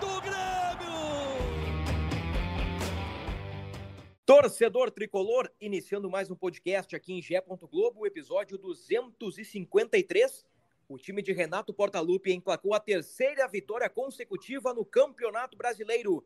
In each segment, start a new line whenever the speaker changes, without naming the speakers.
do Grêmio!
Torcedor tricolor, iniciando mais um podcast aqui em Gé. Globo, episódio 253. O time de Renato Portaluppi emplacou a terceira vitória consecutiva no Campeonato Brasileiro.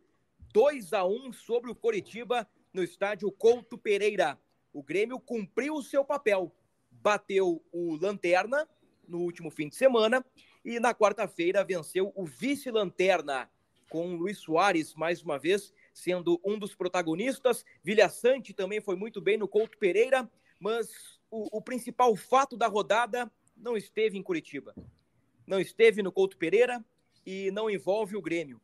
2 a 1 sobre o Coritiba no estádio Couto Pereira. O Grêmio cumpriu o seu papel. Bateu o Lanterna no último fim de semana e na quarta-feira venceu o vice-lanterna com Luiz Soares mais uma vez sendo um dos protagonistas. Vilha Sante também foi muito bem no Couto Pereira, mas o, o, principal fato da rodada não esteve em Curitiba. Não esteve no Couto Pereira e não envolve o Grêmio,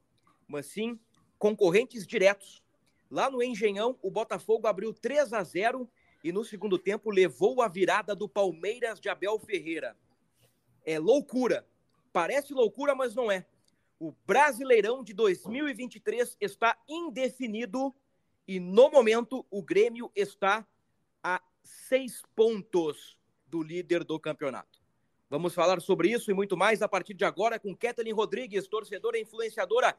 mas sim concorrentes diretos. Lá no Engenhão, o Botafogo abriu 3 a 0 e no segundo tempo levou a virada do Palmeiras de Abel Ferreira. É loucura. Parece loucura, mas não é. O Brasileirão de 2023 está indefinido e, no momento, o Grêmio está a seis pontos do líder do campeonato. Vamos falar sobre isso e muito mais a partir de agora com Kathleen Rodrigues, torcedora e influenciadora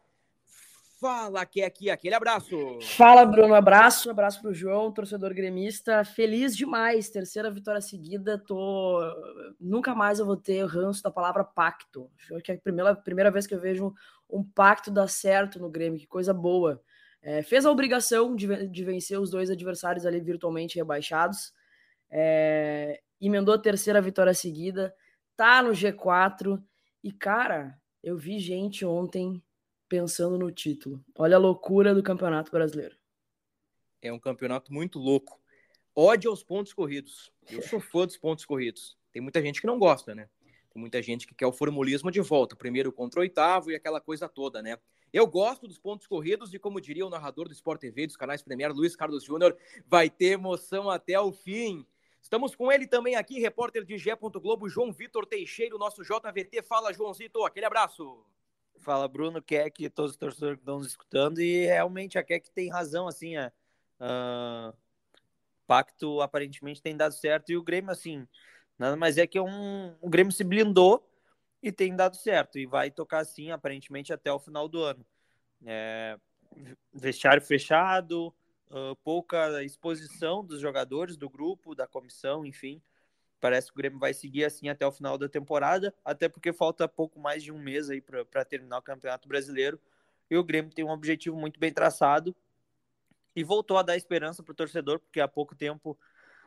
Fala, que é aqui, aquele abraço.
Fala, Bruno, abraço, abraço pro João, torcedor gremista. Feliz demais, terceira vitória seguida. Tô nunca mais eu vou ter ranço da palavra pacto. Acho que é a primeira, primeira vez que eu vejo um pacto dar certo no Grêmio, que coisa boa. É, fez a obrigação de, de, vencer os dois adversários ali virtualmente rebaixados. É, emendou a terceira vitória seguida, tá no G4 e cara, eu vi gente ontem pensando no título. Olha a loucura do Campeonato Brasileiro.
É um campeonato muito louco. Ódio aos pontos corridos. Eu sou fã dos pontos corridos. Tem muita gente que não gosta, né? Tem muita gente que quer o formulismo de volta, primeiro contra o oitavo e aquela coisa toda, né? Eu gosto dos pontos corridos e, como diria o narrador do Sport TV, dos canais Premier, Luiz Carlos Júnior, vai ter emoção até o fim. Estamos com ele também aqui, repórter de Gé. Globo, João Vitor Teixeira, nosso JVT. Fala, Joãozito, aquele abraço.
Fala, Bruno, Keck, todos os torcedores que estão nos escutando, e realmente a Keck tem razão, assim, é, uh, pacto aparentemente tem dado certo, e o Grêmio, assim, nada mais é que um, o Grêmio se blindou e tem dado certo, e vai tocar assim, aparentemente, até o final do ano. É, vestiário fechado, uh, pouca exposição dos jogadores, do grupo, da comissão, enfim, Parece que o Grêmio vai seguir assim até o final da temporada, até porque falta pouco mais de um mês aí para terminar o Campeonato Brasileiro. E o Grêmio tem um objetivo muito bem traçado e voltou a dar esperança para o torcedor, porque há pouco tempo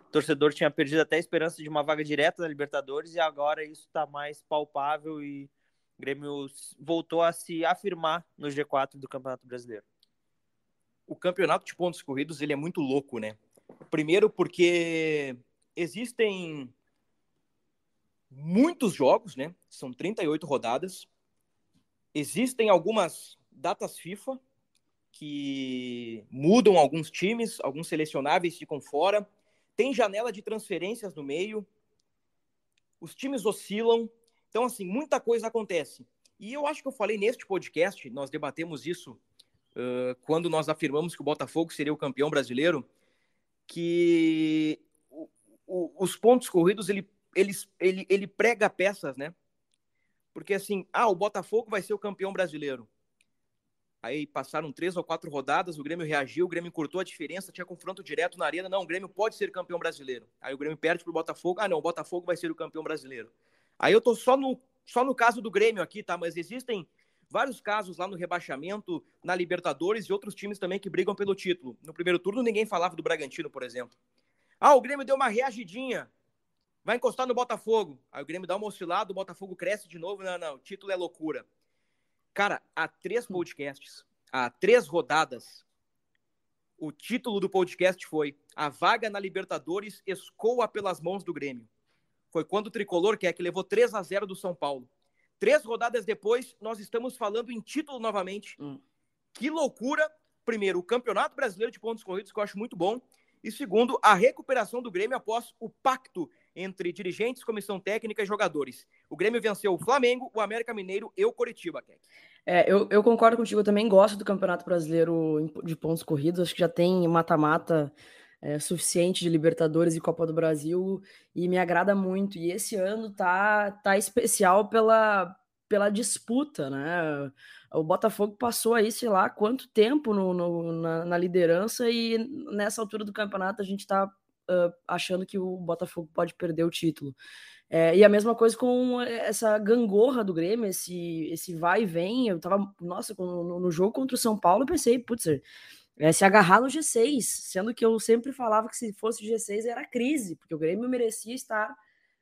o torcedor tinha perdido até a esperança de uma vaga direta na Libertadores e agora isso está mais palpável e o Grêmio voltou a se afirmar no G4 do Campeonato Brasileiro.
O campeonato de pontos corridos ele é muito louco, né? Primeiro porque existem muitos jogos, né? São 38 rodadas. Existem algumas datas FIFA que mudam alguns times, alguns selecionáveis ficam fora. Tem janela de transferências no meio. Os times oscilam. Então, assim, muita coisa acontece. E eu acho que eu falei neste podcast, nós debatemos isso uh, quando nós afirmamos que o Botafogo seria o campeão brasileiro, que o, o, os pontos corridos ele ele, ele, ele prega peças, né? Porque assim, ah, o Botafogo vai ser o campeão brasileiro. Aí passaram três ou quatro rodadas, o Grêmio reagiu, o Grêmio cortou a diferença, tinha confronto direto na arena. Não, o Grêmio pode ser campeão brasileiro. Aí o Grêmio perde pro Botafogo. Ah, não, o Botafogo vai ser o campeão brasileiro. Aí eu tô só no, só no caso do Grêmio aqui, tá? Mas existem vários casos lá no rebaixamento, na Libertadores e outros times também que brigam pelo título. No primeiro turno ninguém falava do Bragantino, por exemplo. Ah, o Grêmio deu uma reagidinha vai encostar no Botafogo. Aí o Grêmio dá uma oscilada, o Botafogo cresce de novo. Não, não, o título é loucura. Cara, há três podcasts, há três rodadas, o título do podcast foi A Vaga na Libertadores escoa pelas mãos do Grêmio. Foi quando o Tricolor, que é que levou 3 a 0 do São Paulo. Três rodadas depois, nós estamos falando em título novamente. Hum. Que loucura! Primeiro, o Campeonato Brasileiro de Pontos Corridos, que eu acho muito bom. E segundo, a recuperação do Grêmio após o pacto entre dirigentes, comissão técnica e jogadores. O Grêmio venceu o Flamengo, o América Mineiro e o Coritiba,
É, eu, eu, concordo contigo, eu também gosto do Campeonato Brasileiro de pontos corridos, acho que já tem mata-mata é, suficiente de Libertadores e Copa do Brasil e me agrada muito. E esse ano tá, tá especial pela, pela disputa, né? O Botafogo passou aí, sei lá, quanto tempo no, no na, na, liderança e nessa altura do campeonato a gente tá uh, achando que o Botafogo pode perder o título. É, e a mesma coisa com essa gangorra do Grêmio, esse, esse vai e vem. Eu tava, nossa, no, no jogo contra o São Paulo, eu pensei, putz, é, se agarrar no G6, sendo que eu sempre falava que se fosse G6 era crise, porque o Grêmio merecia estar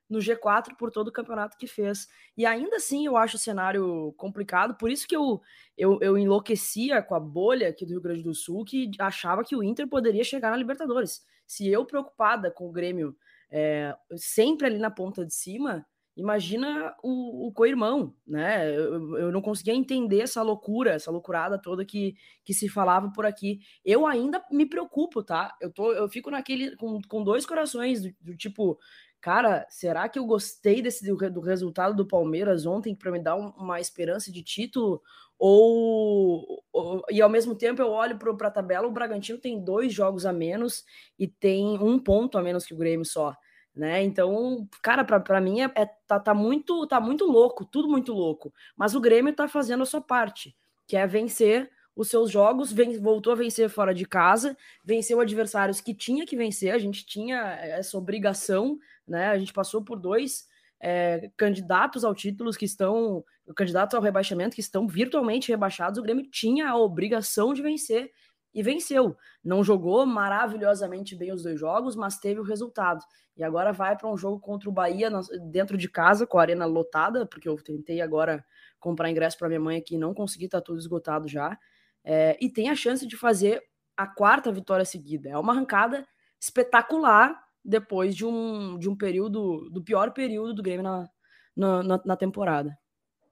no G4 por todo o campeonato que fez. E ainda assim eu acho o cenário complicado, por isso que eu, eu, eu enlouquecia com a bolha aqui do Rio Grande do Sul, que achava que o Inter poderia chegar na Libertadores. Se eu preocupada com o Grêmio é, sempre ali na ponta de cima, imagina o, o co-irmão, né? Eu, eu, não conseguia entender essa loucura, essa loucurada toda que, que se falava por aqui. Eu ainda me preocupo, tá? Eu, tô, eu fico naquele com, com dois corações, do, do tipo, cara, será que eu gostei desse do, do resultado do Palmeiras ontem para me dar um, uma esperança de título? Ou, ou, e ao mesmo tempo eu olho para a tabela, o Bragantino tem dois jogos a menos e tem um ponto a menos que o Grêmio só né? Então, cara, para mim é, é, tá, tá, muito tá muito louco, tudo muito louco. Mas o Grêmio tá fazendo a sua parte, que é vencer os seus jogos, vem, voltou a vencer fora de casa, venceu adversários que tinha que vencer, a gente tinha essa obrigação, né? A gente passou por dois é, candidatos ao título que estão, candidatos ao rebaixamento que estão virtualmente rebaixados, o Grêmio tinha a obrigação de vencer e venceu. Não jogou maravilhosamente bem os dois jogos, mas teve o resultado. E agora vai para um jogo contra o Bahia dentro de casa, com a arena lotada, porque eu tentei agora comprar ingresso para minha mãe aqui e não consegui, tá tudo esgotado já. É, e tem a chance de fazer a quarta vitória seguida. É uma arrancada espetacular depois de um, de um período, do pior período do Grêmio na, na, na, temporada.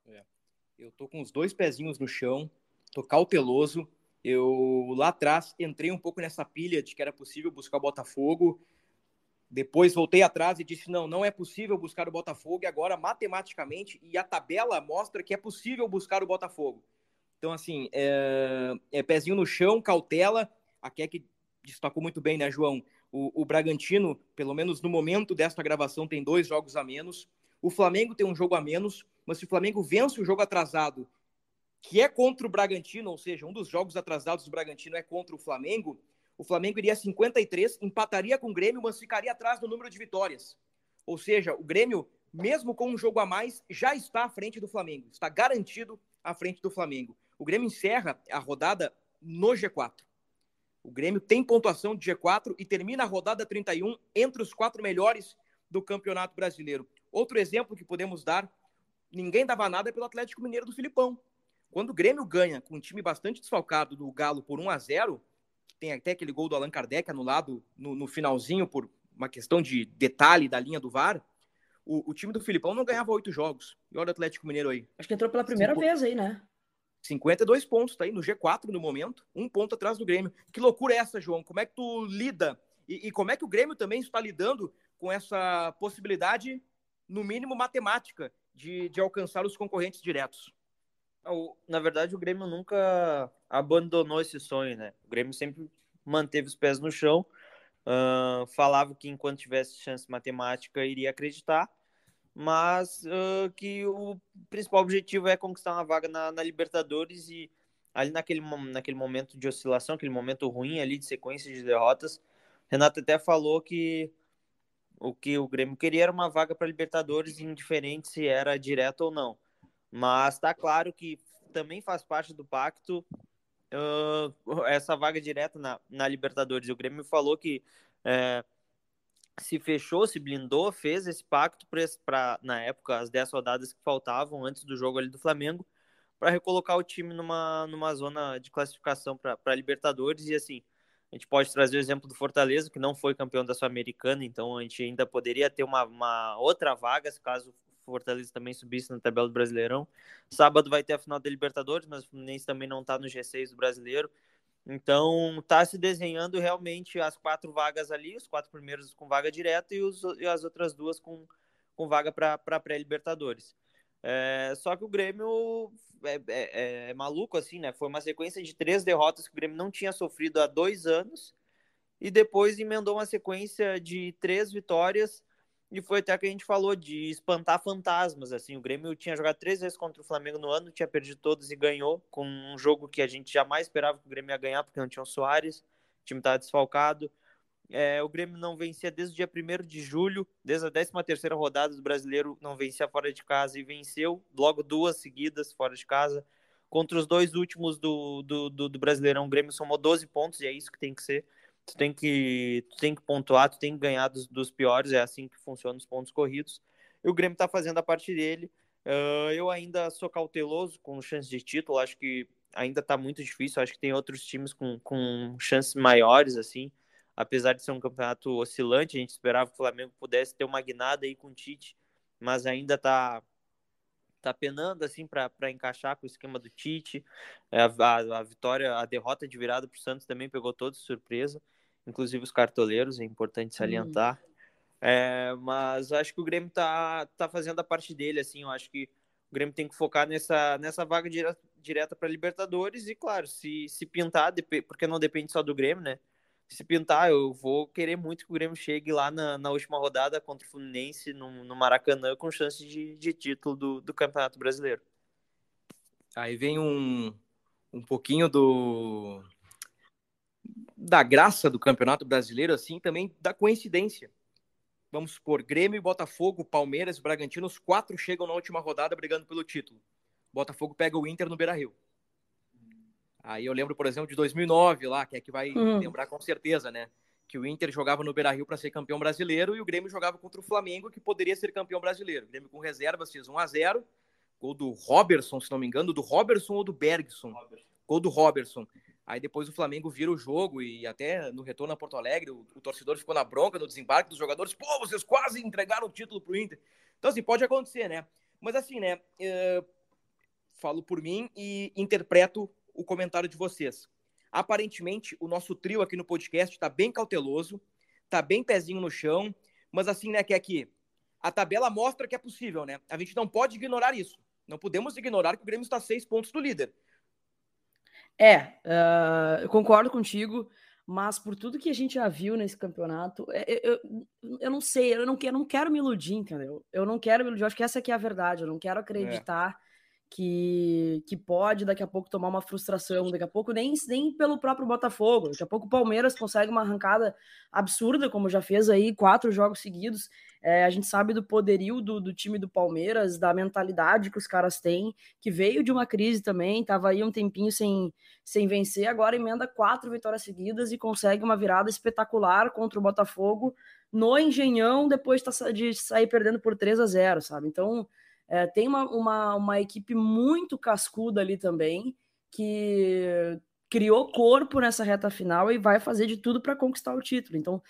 É. Eu tô com os dois pezinhos no chão, tô cauteloso, eu lá atrás entrei um pouco nessa pilha de que era possível buscar o Botafogo. Depois voltei atrás e disse: não, não é possível buscar o Botafogo. E agora, matematicamente, e a tabela mostra que é possível buscar o Botafogo. Então, assim, é, é pezinho no chão, cautela. A Keck destacou muito bem, né, João? O, o Bragantino, pelo menos no momento desta gravação, tem dois jogos a menos. O Flamengo tem um jogo a menos. Mas se o Flamengo vence o jogo atrasado que é contra o Bragantino, ou seja, um dos jogos atrasados do Bragantino é contra o Flamengo, o Flamengo iria a 53, empataria com o Grêmio, mas ficaria atrás do número de vitórias. Ou seja, o Grêmio, mesmo com um jogo a mais, já está à frente do Flamengo, está garantido à frente do Flamengo. O Grêmio encerra a rodada no G4. O Grêmio tem pontuação de G4 e termina a rodada 31 entre os quatro melhores do Campeonato Brasileiro. Outro exemplo que podemos dar, ninguém dava nada pelo Atlético Mineiro do Filipão. Quando o Grêmio ganha com um time bastante desfalcado do Galo por 1 a 0 tem até aquele gol do Allan Kardec anulado no, no finalzinho por uma questão de detalhe da linha do VAR, o, o, time do Filipão não ganhava oito jogos. E olha o Atlético Mineiro aí.
Acho que entrou pela primeira Cinco... vez aí, né?
52 pontos, tá aí no G4 no momento, um ponto atrás do Grêmio. Que loucura é essa, João? Como é que tu lida? E, e como é que o Grêmio também está lidando com essa possibilidade, no mínimo matemática, de, de alcançar os concorrentes diretos?
Na verdade, o Grêmio nunca abandonou esse sonho, né? O Grêmio sempre manteve os pés no chão, uh, falava que enquanto tivesse chance matemática iria acreditar, mas uh, que o principal objetivo é conquistar uma vaga na, na, Libertadores e ali naquele, naquele momento de oscilação, aquele momento ruim ali de sequência de derrotas, Renato até falou que o que o Grêmio queria era uma vaga para Libertadores, indiferente se era direto ou não. Mas está claro que também faz parte do pacto uh, essa vaga direta na, na Libertadores. O Grêmio falou que é, se fechou, se blindou, fez esse pacto para, na época, as 10 rodadas que faltavam antes do jogo ali do Flamengo, para recolocar o time numa, numa zona de classificação para Libertadores. E assim, a gente pode trazer o exemplo do Fortaleza, que não foi campeão da Sul-Americana, então a gente ainda poderia ter uma, uma outra vaga, se caso Fortaleza também subisse na tabela do Brasileirão. Sábado vai ter a final da Libertadores, mas o Fluminense também não está no G6 do Brasileiro. Então, está se desenhando realmente as quatro vagas ali, os quatro primeiros com vaga direta e, os, e as outras duas com, com vaga para pré-Libertadores. É, só que o Grêmio é, é, é, maluco, assim, né? Foi uma sequência de três derrotas que o Grêmio não tinha sofrido há dois anos e depois emendou uma sequência de três vitórias e foi até que a gente falou de espantar fantasmas, assim, o Grêmio tinha jogado três vezes contra o Flamengo no ano, tinha perdido todos e ganhou, com um jogo que a gente jamais esperava que o Grêmio ia ganhar, porque não tinha o Soares, o time estava desfalcado, é, o Grêmio não vencia desde o dia 1 de julho, desde a 13 terceira rodada do Brasileiro, não vencia fora de casa e venceu logo duas seguidas fora de casa, contra os dois últimos do, do, do, do Brasileirão, o Grêmio somou 12 pontos, e é isso que tem que ser, tu tem que, tu tem que pontuar, tu tem que ganhar dos, dos piores, é assim que funcionam os pontos corridos. E o Grêmio está fazendo a parte dele. Uh, eu ainda sou cauteloso com chance de título, acho que ainda está muito difícil, acho que tem outros times com, com chances maiores, assim, apesar de ser um campeonato oscilante, a gente esperava que o Flamengo pudesse ter uma guinada aí com o Tite, mas ainda está tá penando assim para encaixar com o esquema do Tite. É, a, a, a, vitória, a derrota de virada para o Santos também pegou todos de surpresa inclusive os cartoleiros, é importante salientar. Uhum. É, mas acho que o Grêmio tá, tá fazendo a parte dele, assim, eu acho que o Grêmio tem que focar nessa, nessa vaga direta, direta para Libertadores e, claro, se, se pintar, porque não depende só do Grêmio, né? Se pintar, eu vou querer muito que o Grêmio chegue lá na, na última rodada contra o Fluminense no, no Maracanã com chance de, de título do, do Campeonato Brasileiro.
Aí vem um, um pouquinho do, da graça do Campeonato Brasileiro, assim, também da coincidência. Vamos supor, Grêmio, Botafogo, Palmeiras e Bragantino, os quatro chegam na última rodada brigando pelo título. Botafogo pega o Inter no Beira-Rio. Aí eu lembro, por exemplo, de 2009 lá, que é que vai hum. lembrar com certeza, né? Que o Inter jogava no Beira-Rio para ser campeão brasileiro e o Grêmio jogava contra o Flamengo, que poderia ser campeão brasileiro. O Grêmio com reservas fez 1 a 0 Gol do Robertson, se não me engano, do Robertson ou do Bergson. Robertson. Gol do Robertson. Aí depois o Flamengo vira o jogo e até no retorno a Porto Alegre, o, o, torcedor ficou na bronca no desembarque dos jogadores. Pô, vocês quase entregaram o título pro Inter. Então, assim, pode acontecer, né? Mas assim, né? Uh, falo por mim e interpreto o comentário de vocês. Aparentemente, o nosso trio aqui no podcast está bem cauteloso, tá bem pezinho no chão, mas assim, né, que é que a tabela mostra que é possível, né? A gente não pode ignorar isso. Não podemos ignorar que o Grêmio está seis pontos do líder.
É, uh, eu concordo contigo, mas por tudo que a gente já viu nesse campeonato, eu, é, eu, eu não sei, eu não, eu não quero me iludir, entendeu? Eu não quero me iludir, eu acho que essa aqui é a verdade, eu não quero acreditar é. Que, que pode daqui a pouco tomar uma frustração, daqui a pouco nem, nem pelo próprio Botafogo, daqui a pouco o Palmeiras consegue uma arrancada absurda, como já fez aí quatro jogos seguidos, é, a gente sabe do poderio do, do, time do Palmeiras, da mentalidade que os caras têm, que veio de uma crise também, estava aí um tempinho sem, sem vencer, agora emenda quatro vitórias seguidas e consegue uma virada espetacular contra o Botafogo no Engenhão, depois de sair perdendo por 3 a 0 sabe? Então, é, tem uma, uma, uma equipe muito cascuda ali também, que criou corpo nessa reta final e vai fazer de tudo para conquistar o título. Então,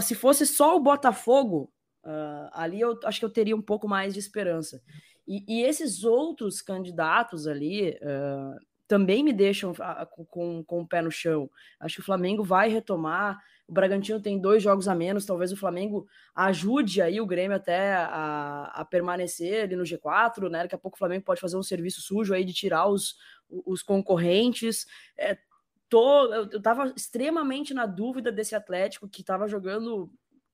se fosse só o Botafogo, Uh, ali eu acho que eu teria um pouco mais de esperança. E, e esses outros candidatos ali uh, também me deixam com, com o pé no chão. Acho que o Flamengo vai retomar. O Bragantino tem dois jogos a menos. Talvez o Flamengo ajude aí o Grêmio até a, a permanecer ali no G4, né? Daqui a pouco o Flamengo pode fazer um serviço sujo aí de tirar os, os concorrentes. É, tô, eu, eu tava extremamente na dúvida desse Atlético que estava jogando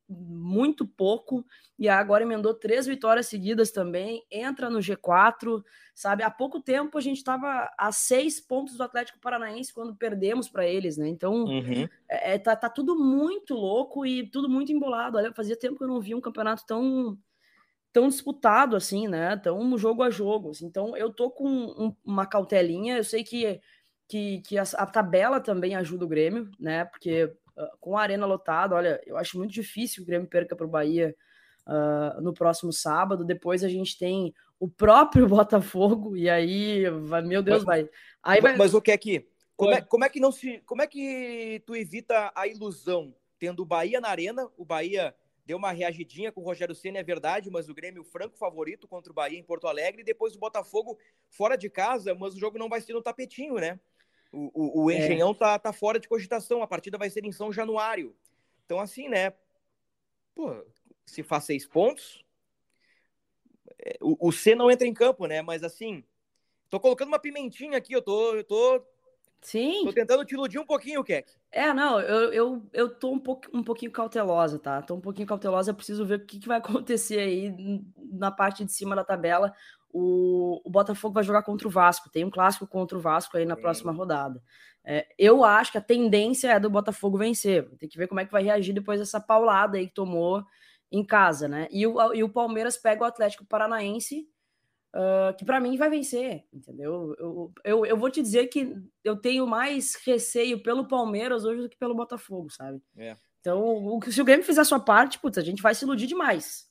muito pouco e agora emendou três vitórias seguidas também, entra no G4, sabe? Há pouco tempo a gente estava a seis pontos do Atlético Paranaense quando perdemos para eles, né? Então uhum. é, é, tá, tá tudo muito louco e tudo muito embolado. Olha, fazia tempo que eu não via um campeonato tão tão disputado assim, né? Tão jogo a jogo. Assim. Então eu tô com um, uma cautelinha. Eu sei que que, que a, a tabela também ajuda o Grêmio, né? Porque ah, com a arena lotada, olha, eu acho muito difícil que o Grêmio perca para o Bahia uh, no próximo sábado. Depois a gente tem o próprio Botafogo, e aí, vai, meu Deus,
mas,
vai. Aí
vai... Mas o que é que? Como é, como é que não se. Como é que tu evita a ilusão? Tendo o Bahia na arena, o Bahia deu uma reagidinha com o Rogério Senna, é verdade, mas o Grêmio franco favorito contra o Bahia em Porto Alegre, e depois o Botafogo fora de casa, mas o jogo não vai ser no tapetinho, né? O, o, o é. Engenhão é. tá, tá fora de cogitação, a partida vai ser em São Januário. Então, assim, né? Pô, se faz seis pontos, é, o, o C não entra em campo, né? Mas assim, tô colocando uma pimentinha aqui, eu tô, eu tô
Sim.
Tô tentando te iludir um pouquinho, Keck.
É, não, eu, eu, eu tô um, pouco, um pouquinho cautelosa, tá? Tô um pouquinho cautelosa, preciso ver o que, que vai acontecer aí na parte de cima da tabela. O, o Botafogo vai jogar contra o Vasco, tem um clássico contra o Vasco aí na Sim. próxima rodada. É, eu acho que a tendência é do Botafogo vencer. Tem que ver como é que vai reagir depois dessa paulada aí que tomou em casa, né? E o, e o Palmeiras pega o Atlético Paranaense uh, que para mim vai vencer, entendeu? Eu, eu, eu vou te dizer que eu tenho mais receio pelo Palmeiras hoje do que pelo Botafogo, sabe?
É.
Então, o, se o Grêmio fizer a sua parte, putz, a gente vai se iludir demais.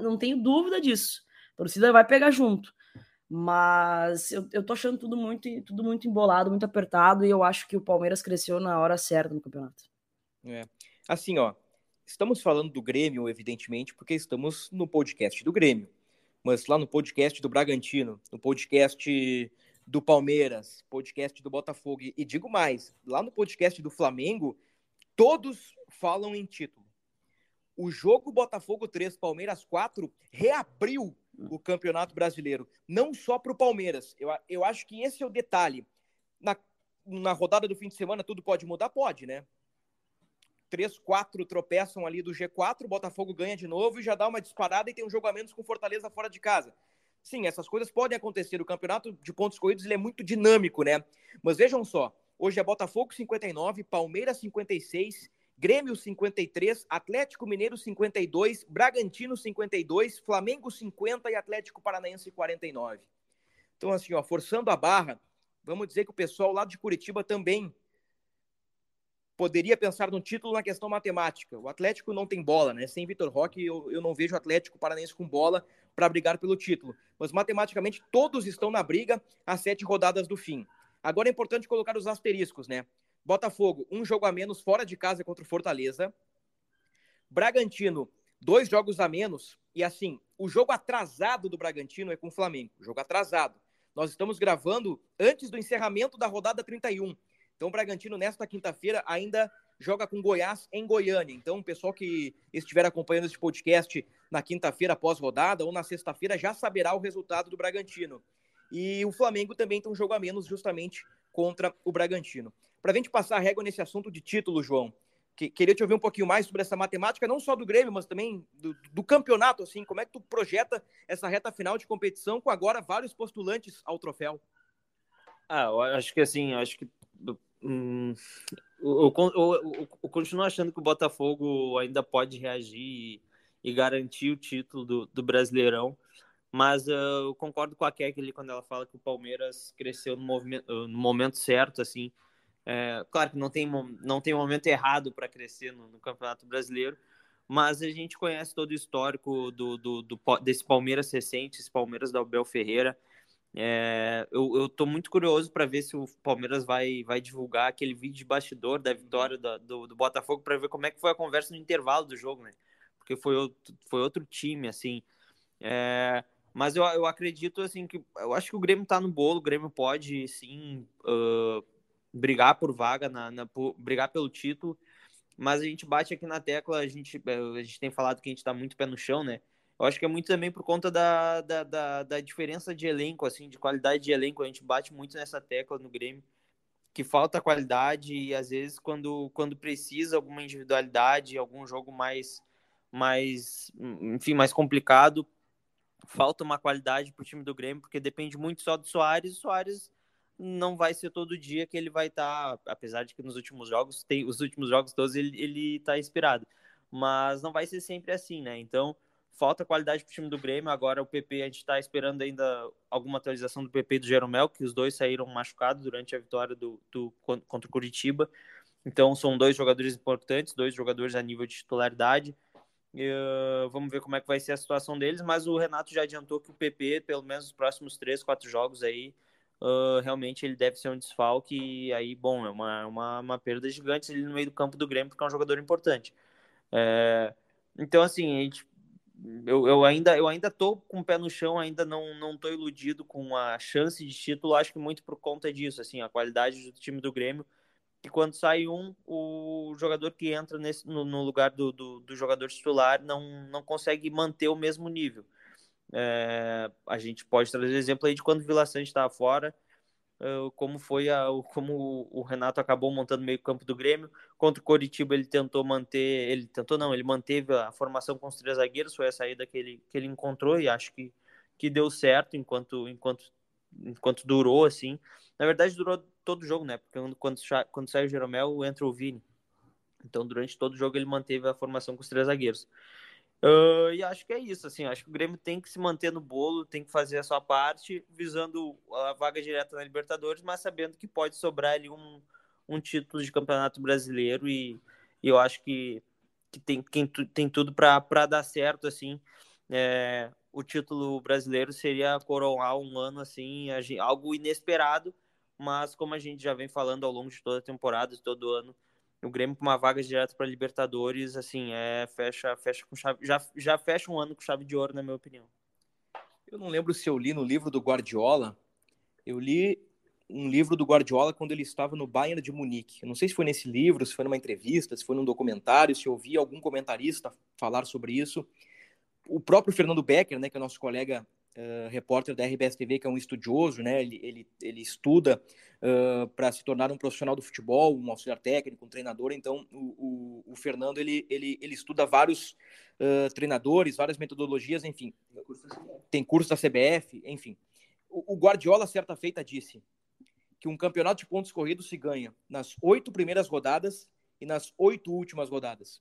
Não tenho dúvida disso. A torcida vai pegar junto. Mas eu, eu tô achando tudo muito, tudo muito embolado, muito apertado, e eu acho que o Palmeiras cresceu na hora certa no campeonato.
É. Assim, ó, estamos falando do Grêmio, evidentemente, porque estamos no podcast do Grêmio mas lá no podcast do Bragantino, no podcast do Palmeiras, podcast do Botafogo, e digo mais, lá no podcast do Flamengo, todos falam em título. O jogo Botafogo 3, Palmeiras 4 reabriu o Campeonato Brasileiro, não só para o Palmeiras. Eu, eu acho que esse é o detalhe. Na, na rodada do fim de semana, tudo pode mudar? Pode, né? três, quatro tropeçam ali do G4, o Botafogo ganha de novo e já dá uma disparada e tem um jogo a menos com Fortaleza fora de casa. Sim, essas coisas podem acontecer. O campeonato de pontos corridos ele é muito dinâmico, né? Mas vejam só: hoje é Botafogo 59, Palmeiras 56, Grêmio 53, Atlético Mineiro 52, Bragantino 52, Flamengo 50 e Atlético Paranaense 49. Então, assim, ó, forçando a barra, vamos dizer que o pessoal lá de Curitiba também poderia pensar no título na questão matemática. O Atlético não tem bola, né? Sem Vitor Roque, eu, eu não vejo o Atlético Paranaense com bola para brigar pelo título. Mas matematicamente todos estão na briga às sete rodadas do fim. Agora é importante colocar os asteriscos, né? Botafogo, um jogo a menos fora de casa contra o Fortaleza. Bragantino, dois jogos a menos. E assim, o jogo atrasado do Bragantino é com o Flamengo. Jogo atrasado. Nós estamos gravando antes do encerramento da rodada 31. Então, o Bragantino, nesta quinta-feira, ainda joga com Goiás em Goiânia. Então, o pessoal que estiver acompanhando este podcast na quinta-feira após rodada ou na sexta-feira já saberá o resultado do Bragantino. E o Flamengo também tem um jogo a menos justamente contra o Bragantino. Para a gente passar a régua nesse assunto de título, João, que, queria te ouvir um pouquinho mais sobre essa matemática, não só do Grêmio, mas também do, do, campeonato, assim, como é que tu projeta essa reta final de competição com agora vários postulantes ao troféu?
Ah, eu acho que assim, acho que Hum, eu, eu, eu, eu, continuo achando que o Botafogo ainda pode reagir e, e garantir o título do, do Brasileirão, mas eu concordo com a Keck ali quando ela fala que o Palmeiras cresceu no, no momento certo, assim. É, claro que não tem, não tem momento errado para crescer no, no, Campeonato Brasileiro, mas a gente conhece todo o histórico do, do, do, desse Palmeiras recente, esse Palmeiras da Abel Ferreira. É, eu, tô muito curioso para ver se o Palmeiras vai, vai divulgar aquele vídeo de bastidor da vitória do, do, Botafogo para ver como é que foi a conversa no intervalo do jogo, né? Porque foi outro, foi outro time, assim. É, mas eu, eu acredito, assim, que eu acho que o Grêmio tá no bolo, o Grêmio pode, sim, uh, brigar por vaga, na, na por, brigar pelo título, mas a gente bate aqui na tecla, a gente, a gente tem falado que a gente tá muito pé no chão, né? Eu acho que é muito também por conta da, da, da, da, diferença de elenco, assim, de qualidade de elenco. A gente bate muito nessa tecla no Grêmio, que falta qualidade e às vezes quando, quando precisa alguma individualidade, algum jogo mais, mais, enfim, mais complicado, falta uma qualidade para o time do Grêmio, porque depende muito só do Soares. O Soares não vai ser todo dia que ele vai estar, tá, apesar de que nos últimos jogos, tem os últimos jogos todos ele, ele tá inspirado, mas não vai ser sempre assim, né? Então falta qualidade para o time do Grêmio. Agora o PP, a gente está esperando ainda alguma atualização do PP e do Jeromel, que os dois saíram machucados durante a vitória do, do contra o Curitiba. Então são dois jogadores importantes, dois jogadores a nível de titularidade. Uh, vamos ver como é que vai ser a situação deles, mas o Renato já adiantou que o PP, pelo menos nos próximos três, quatro jogos aí, uh, realmente ele deve ser um desfalque. E aí, bom, é uma, uma, uma perda gigante ali no meio do campo do Grêmio, porque é um jogador importante. É, Então, assim, a gente, eu, eu, ainda, eu ainda tô com o pé no chão, ainda não, não tô iludido com a chance de título, acho que muito por conta disso, assim, a qualidade do time do Grêmio, que quando sai um, o jogador que entra nesse, no, no lugar do, do, do, jogador titular não, não consegue manter o mesmo nível. É, a gente pode trazer exemplo aí de quando o Vila Sante estava fora, como foi a, como o Renato acabou montando meio campo do Grêmio. Contra o Coritiba ele tentou manter ele tentou não ele manteve a formação com os três zagueiros foi a saída que ele que ele encontrou e acho que que deu certo enquanto enquanto enquanto durou assim. Na verdade durou todo o jogo né? Porque quando quando sai o Jeromel entra o Vini. Então durante todo o jogo ele manteve a formação com os três zagueiros Uh, e acho que é isso, assim, acho que o Grêmio tem que se manter no bolo, tem que fazer a sua parte, visando a vaga direta na Libertadores, mas sabendo que pode sobrar ali um, um título de campeonato brasileiro e, e eu acho que, que tem, tem, tem tudo para dar certo, assim, é, o título brasileiro seria coroar um ano, assim, algo inesperado, mas como a gente já vem falando ao longo de toda a temporada, de todo ano, o Grêmio uma vaga direta para Libertadores, assim, é fecha, fecha com chave, já, já fecha um ano com chave de ouro, na minha opinião.
Eu não lembro se eu li no livro do Guardiola. Eu li um livro do Guardiola quando ele estava no Bayern de Munique. Eu não sei se foi nesse livro, se foi numa entrevista, se foi num documentário, se eu ouvi algum comentarista falar sobre isso. O próprio Fernando Becker, né, que é nosso colega uh, repórter da RBS TV, que é um estudioso, né? Ele, ele, ele estuda uh, para se tornar um profissional do futebol, um auxiliar técnico, um treinador. Então, o, o, o Fernando ele, ele, ele estuda vários uh, treinadores, várias metodologias, enfim. Tem curso da CBF, enfim. O, o Guardiola, certa feita, disse que um campeonato de pontos corridos se ganha nas oito primeiras rodadas e nas oito últimas rodadas.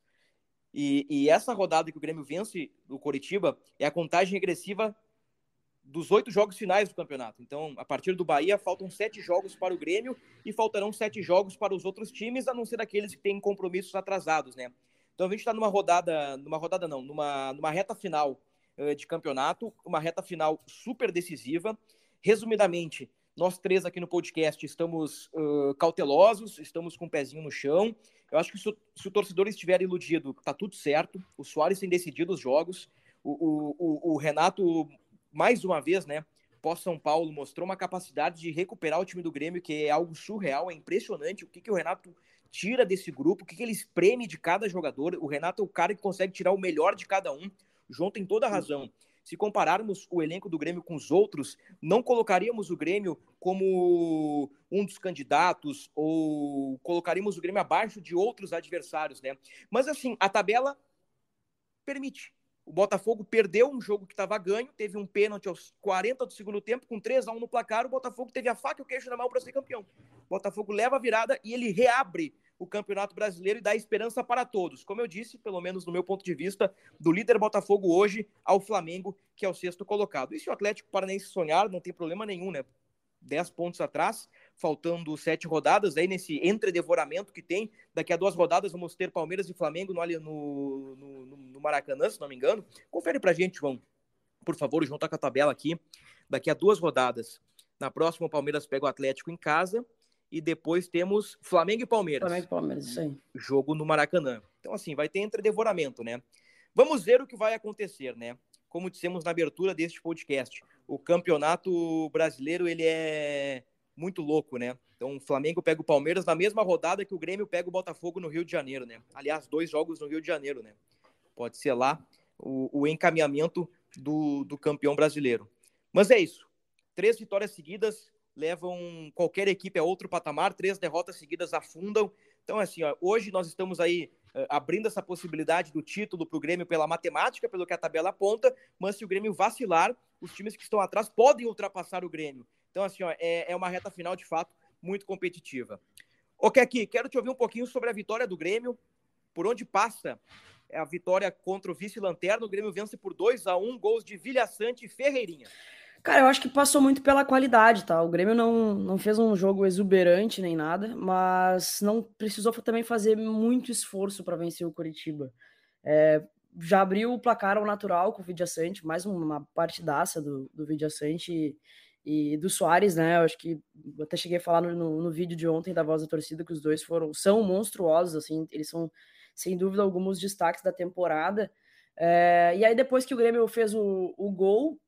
E, e, essa rodada que o Grêmio vence do Coritiba é a contagem regressiva dos oito jogos finais do campeonato. Então, a partir do Bahia, faltam sete jogos para o Grêmio e faltarão sete jogos para os outros times, a não ser aqueles que têm compromissos atrasados, né? Então, a gente está numa rodada, numa rodada não, numa, numa reta final uh, de campeonato, uma reta final super decisiva. Resumidamente, nós três aqui no podcast estamos uh, cautelosos, estamos com o um pezinho no chão. Eu acho que se o, se o torcedor estiver iludido, tá tudo certo. O Soares tem decidido os jogos. O, o, o, o Renato mais uma vez, né? Pós-São Paulo mostrou uma capacidade de recuperar o time do Grêmio, que é algo surreal, é impressionante o que, que o Renato tira desse grupo, o que, que ele espreme de cada jogador. O Renato é o cara que consegue tirar o melhor de cada um. O João tem toda a razão. Se compararmos o elenco do Grêmio com os outros, não colocaríamos o Grêmio como um dos candidatos ou colocaríamos o Grêmio abaixo de outros adversários, né? Mas assim, a tabela permite. O Botafogo perdeu um jogo que estava ganho, teve um pênalti aos 40 do segundo tempo, com 3 a 1 no placar. O Botafogo teve a faca e o queixo na mão para ser campeão. O Botafogo leva a virada e ele reabre o Campeonato Brasileiro e dá esperança para todos. Como eu disse, pelo menos no meu ponto de vista, do líder Botafogo hoje ao Flamengo, que é o sexto colocado. E se o Atlético Paranaense sonhar, não tem problema nenhum, né? 10 pontos atrás, faltando sete rodadas, aí nesse entredevoramento que tem. Daqui a duas rodadas vamos ter Palmeiras e Flamengo no, no, no, no Maracanã, se não me engano. Confere pra gente, João. Por favor, o João tá com a tabela aqui. Daqui a duas rodadas. Na próxima, o Palmeiras pega o Atlético em casa. E depois temos Flamengo e Palmeiras.
Flamengo e Palmeiras, aí.
Jogo no Maracanã. Então, assim, vai ter entredevoramento, né? Vamos ver o que vai acontecer, né? Como dissemos na abertura deste podcast, o campeonato brasileiro ele é muito louco, né? Então o Flamengo pega o Palmeiras na mesma rodada que o Grêmio pega o Botafogo no Rio de Janeiro, né? Aliás, dois jogos no Rio de Janeiro, né? Pode ser lá o, o encaminhamento do, do campeão brasileiro. Mas é isso. Três vitórias seguidas levam qualquer equipe a outro patamar, três derrotas seguidas afundam. Então, assim, ó, hoje nós estamos aí uh, abrindo essa possibilidade do título para o Grêmio pela matemática, pelo que a tabela aponta, mas se o Grêmio vacilar, os times que estão atrás podem ultrapassar o Grêmio. Então, assim, ó, é, é uma reta final, de fato, muito competitiva. Ok, aqui, quero te ouvir um pouquinho sobre a vitória do Grêmio, por onde passa a vitória contra o vice-lanterna. O Grêmio vence por 2 a 1 gols de Vilha Sante e Ferreirinha.
Cara, eu acho que passou muito pela qualidade, tá? O Grêmio não, não fez um jogo exuberante nem nada, mas não precisou também fazer muito esforço para vencer o Curitiba. É, já abriu o placar ao natural com o Vidia Sante, mais uma partidaça do, do Vidia Sante. E, e do Soares, né? Eu acho que até cheguei a falar no, no, no, vídeo de ontem da Voz da Torcida que os dois foram são monstruosos, assim, eles são sem dúvida alguns destaques da temporada. É, e aí, depois que o Grêmio fez o, o gol,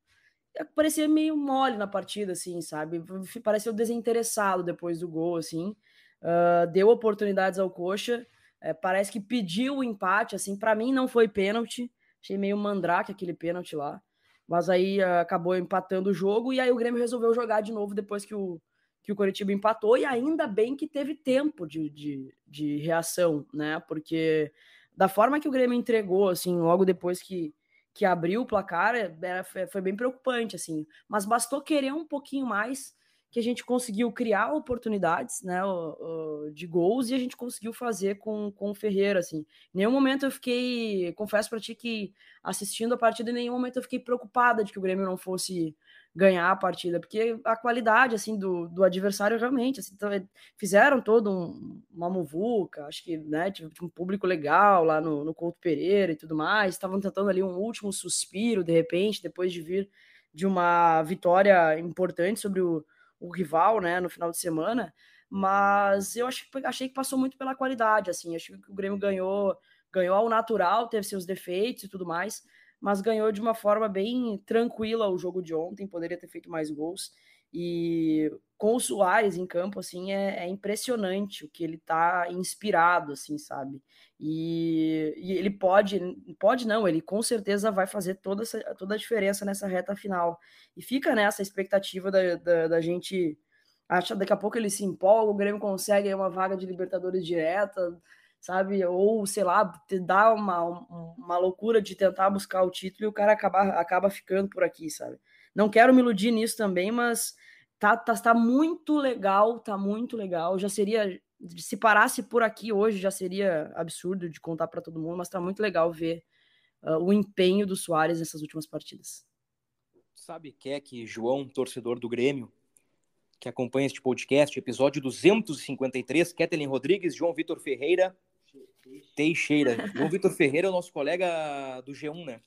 parecia meio mole na partida, assim, sabe? Pareceu desinteressado depois do gol, assim. Uh, deu oportunidades ao Coxa, é, parece que pediu o empate, assim, para mim não foi pênalti, achei meio mandrake aquele pênalti lá, mas aí uh, acabou empatando o jogo e aí o Grêmio resolveu jogar de novo depois que o, que o Coritiba empatou e ainda bem que teve tempo de, de, de reação, né, porque da forma que o Grêmio entregou, assim, logo depois que, que abriu o placar, é, era, foi bem preocupante, assim. Mas bastou querer um pouquinho mais que a gente conseguiu criar oportunidades, né, de gols e a gente conseguiu fazer com, com o Ferreira, assim. Em nenhum momento eu fiquei, confesso para ti que assistindo a partida, em nenhum momento eu fiquei preocupada de que o Grêmio não fosse ganhar a partida, porque a qualidade assim do, do adversário realmente assim, então, fizeram todo um, uma muvuca, acho que né, um público legal lá no, no Couto Pereira e tudo mais, estavam tentando ali um último suspiro de repente, depois de vir de uma vitória importante sobre o, o rival, né, no final de semana, mas eu achei, achei que passou muito pela qualidade, assim, acho que o Grêmio ganhou, ganhou ao natural, teve seus defeitos e tudo mais, mas ganhou de uma forma bem tranquila o jogo de ontem, poderia ter feito mais gols. E com o Soares em campo, assim, é, é impressionante o que ele tá inspirado, assim, sabe? E, e, ele pode, pode não, ele com certeza vai fazer toda, essa, toda a diferença nessa reta final. E fica nessa expectativa da, da, da gente acha daqui a pouco ele se empolga, o Grêmio consegue uma vaga de Libertadores direta, sabe? Ou, sei lá, dar uma, uma loucura de tentar buscar o título e o cara acaba, acaba ficando por aqui, sabe? Não quero me iludir nisso também, mas tá, tá, tá muito legal, tá muito legal. Já seria, se parasse por aqui hoje, já seria absurdo de contar para todo mundo, mas tá muito legal ver uh, o empenho do Soares nessas últimas partidas.
Sabe que é que João, torcedor do Grêmio, que acompanha este podcast, episódio 253, Ketelin Rodrigues, João Vitor Ferreira Teixeira. João Vitor Ferreira é o nosso colega do G1, né?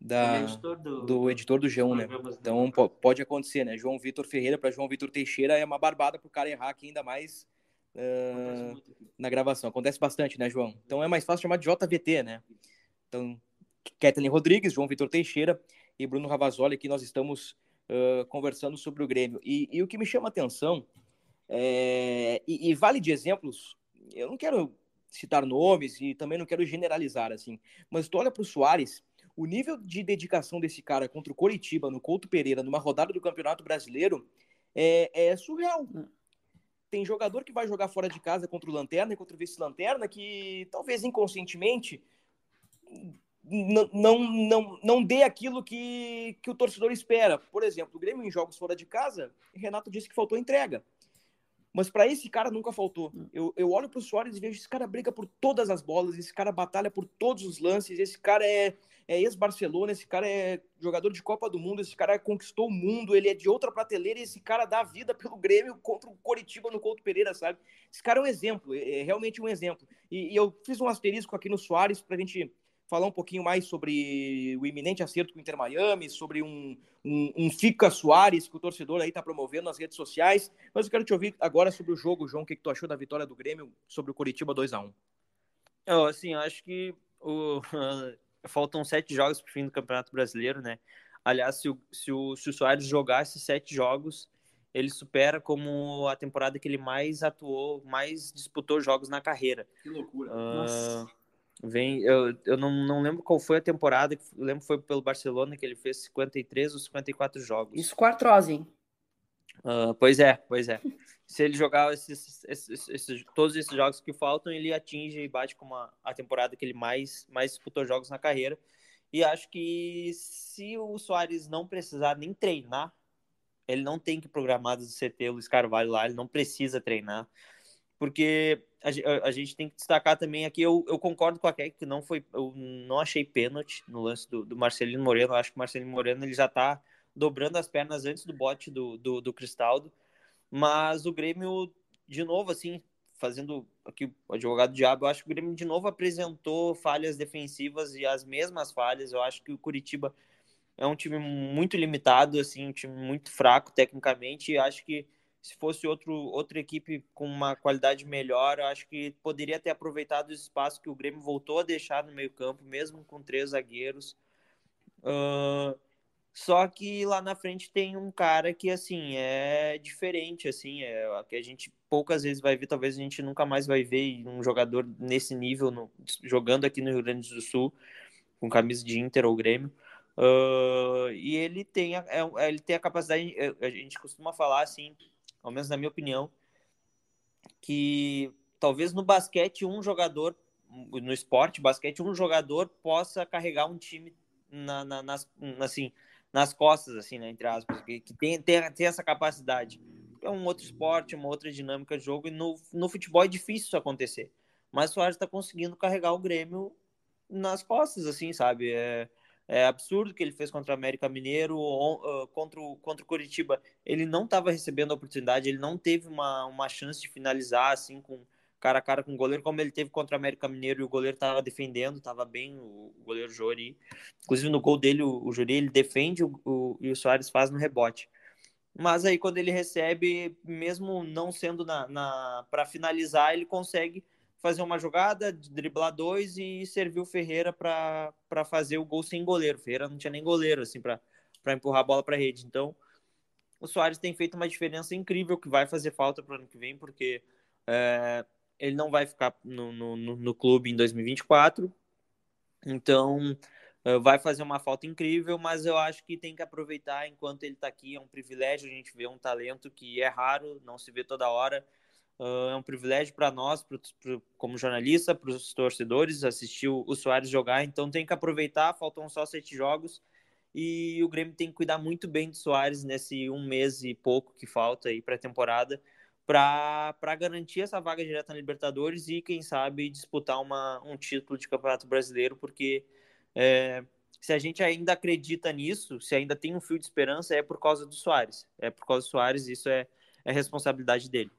Da, editor do, do, editor do G1, né? Então pode acontecer, né? João Vitor Ferreira para João Vitor Teixeira é uma barbada pro cara errar aqui ainda mais uh, na gravação. Acontece bastante, né, João? Então é mais fácil chamar de JVT, né? Então, Kathleen Rodrigues, João Vitor Teixeira e Bruno Ravazoli, aqui nós estamos uh, conversando sobre o Grêmio. E, e, o que me chama a atenção, é, e, e vale de exemplos eu não quero citar nomes e também não quero generalizar, assim, mas tu olha para o Soares, o nível de dedicação desse cara contra o Coritiba, no Couto Pereira, numa rodada do Campeonato Brasileiro, é, é surreal. Hum. Tem jogador que vai jogar fora de casa contra o Lanterna e contra o Vice-Lanterna que talvez inconscientemente não, não, não, não dê aquilo que, que o torcedor espera. Por exemplo, o Grêmio em jogos fora de casa, Renato disse que faltou entrega. Mas para esse cara nunca faltou. Hum. Eu, eu olho para o Soares e vejo esse cara briga por todas as bolas, esse cara batalha por todos os lances, esse cara é, é ex-Barcelona, esse cara é jogador de Copa do Mundo, esse cara conquistou o mundo, ele é de outra prateleira e esse cara dá vida pelo Grêmio contra o Coritiba no Couto Pereira, sabe? Esse cara é um exemplo, é, é realmente um exemplo. E, e eu fiz um asterisco aqui no Soares para a gente falar um pouquinho mais sobre o iminente acerto com o Inter Miami, sobre um, um, um Fica Soares que o torcedor aí está promovendo nas redes sociais. Mas eu quero te ouvir agora sobre o jogo, João. O que, que tu achou da vitória do Grêmio sobre o Curitiba 2x1?
Eu, assim, acho que o, faltam sete jogos para o fim do Campeonato Brasileiro, né? Aliás, se o, se o, se o Soares jogasse sete jogos, ele supera como a temporada que ele mais atuou, mais disputou jogos na carreira.
Que loucura.
Uh, Nossa. Vem, eu, eu não, não lembro qual foi a temporada, eu lembro que foi pelo Barcelona que ele fez 53 ou 54 jogos.
Isso com artrose?
Uh, pois é, pois é. Se ele jogar esses, esses, esses, todos esses jogos que faltam, ele atinge e bate com uma, a temporada que ele mais, mais disputou jogos na carreira. E acho que se o Soares não precisar nem treinar, ele não tem que programar do CT o Luiz Carvalho lá, ele não precisa treinar porque a, a, gente tem que destacar também aqui, eu, eu concordo com a Keck que não foi, eu não achei pênalti no lance do, do Marcelino Moreno, eu acho que o Marcelino Moreno ele já tá dobrando as pernas antes do bote do, do, do Cristaldo, mas o Grêmio, de novo, assim, fazendo aqui o advogado diabo, eu acho que o Grêmio de novo apresentou falhas defensivas e as mesmas falhas, eu acho que o Curitiba é um time muito limitado, assim, um time muito fraco tecnicamente, e acho que se fosse outro, outra equipe com uma qualidade melhor, eu acho que poderia ter aproveitado o espaço que o Grêmio voltou a deixar no meio-campo, mesmo com três zagueiros. Uh, só que lá na frente tem um cara que, assim, é diferente, assim, é que a gente poucas vezes vai ver, talvez a gente nunca mais vai ver um jogador nesse nível no, jogando aqui no Rio Grande do Sul, com camisa de Inter ou Grêmio. Uh, e ele tem, a, é, ele tem a capacidade, a gente costuma falar assim, ao menos na minha opinião, que talvez no basquete um jogador, no esporte, basquete, um jogador possa carregar um time na, na, nas, assim, nas costas, assim, né, entre aspas, que, que tem, tem, tem essa capacidade. É um outro esporte, uma outra dinâmica de jogo, e no, no futebol é difícil isso acontecer. Mas o Soares está conseguindo carregar o Grêmio nas costas, assim, sabe? É, é absurdo que ele fez contra o América Mineiro, uh, contra, o, contra o Curitiba. Ele não estava recebendo a oportunidade, ele não teve uma, uma chance de finalizar assim com cara a cara com o goleiro, como ele teve contra o América Mineiro e o goleiro estava defendendo, estava bem o, o, goleiro Jori. Inclusive no gol dele, o, o Jori, ele defende o, o, e o Soares faz no rebote. Mas aí quando ele recebe, mesmo não sendo na, na para finalizar, ele consegue fazer uma jogada, driblar dois e servir o Ferreira para fazer o gol sem goleiro. O Ferreira não tinha nem goleiro assim para empurrar a bola para a rede. Então, o Soares tem feito uma diferença incrível que vai fazer falta para o ano que vem, porque é, ele não vai ficar no, no, no clube em 2024. Então, é, vai fazer uma falta incrível, mas eu acho que tem que aproveitar enquanto ele está aqui. É um privilégio a gente ver um talento que é raro, não se vê toda hora. Uh, é um privilégio para nós, pro, pro, como jornalista, para os torcedores, assistir o, o Soares jogar. Então tem que aproveitar, faltam só sete jogos. E o Grêmio tem que cuidar muito bem do Soares nesse um mês e pouco que falta aí para a temporada, para garantir essa vaga direta na Libertadores e, quem sabe, disputar uma, um título de Campeonato Brasileiro, porque é, se a gente ainda acredita nisso, se ainda tem um fio de esperança, é por causa do Soares. É por causa do Soares, isso é, é responsabilidade dele.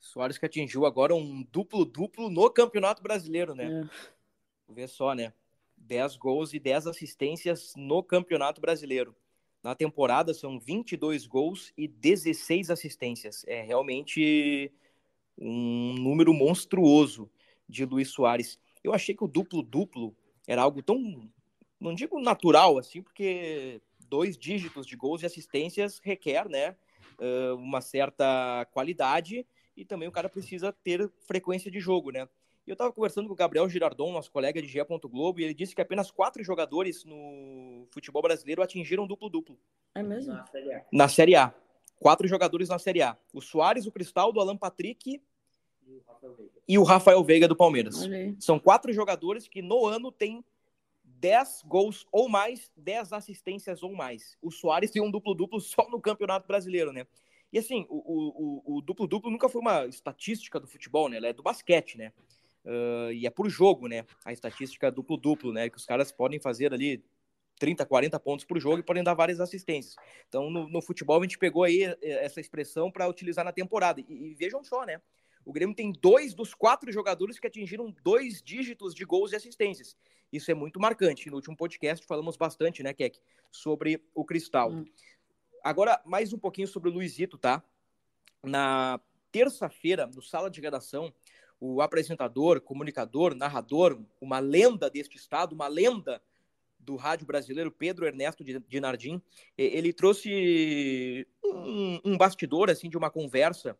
Soares que atingiu agora um duplo-duplo no Campeonato Brasileiro, né? É. Vê só, né? 10 gols e 10 assistências no Campeonato Brasileiro. Na temporada são 22 gols e 16 assistências. É realmente um número monstruoso de Luiz Soares. Eu achei que o duplo-duplo era algo tão, não digo natural assim, porque dois dígitos de gols e assistências requer, né, uma certa qualidade e também o cara precisa ter frequência de jogo, né? E eu estava conversando com o Gabriel Girardon, nosso colega de GE. Globo, e ele disse que apenas quatro jogadores no futebol brasileiro atingiram duplo-duplo.
É mesmo?
Na Série A. Na Série A. Quatro jogadores na Série A. O Soares, o Cristaldo, o Alan Patrick e o Rafael Veiga, o Rafael Veiga do Palmeiras. São quatro jogadores que no ano têm 10 gols ou mais, 10 assistências ou mais. O Soares tem um duplo-duplo só no Campeonato Brasileiro, né? E assim, o duplo-duplo nunca foi uma estatística do futebol, né? Ela é do basquete, né? Uh, e é por jogo, né? A estatística duplo-duplo, né? Que os caras podem fazer ali 30, 40 pontos por jogo e podem dar várias assistências. Então, no, no futebol, a gente pegou aí eh, essa expressão para utilizar na temporada. E, e, vejam só, né? O Grêmio tem dois dos quatro jogadores que atingiram dois dígitos de gols e assistências. Isso é muito marcante. No último podcast falamos bastante, né, Keck, sobre o Cristal. Hum. Agora, mais um pouquinho sobre o Luizito, tá? Na terça-feira, no Sala de Redação, o apresentador, comunicador, narrador, uma lenda deste estado, uma lenda do rádio brasileiro, Pedro Ernesto Dinardim, ele trouxe um, um bastidor, assim, de uma conversa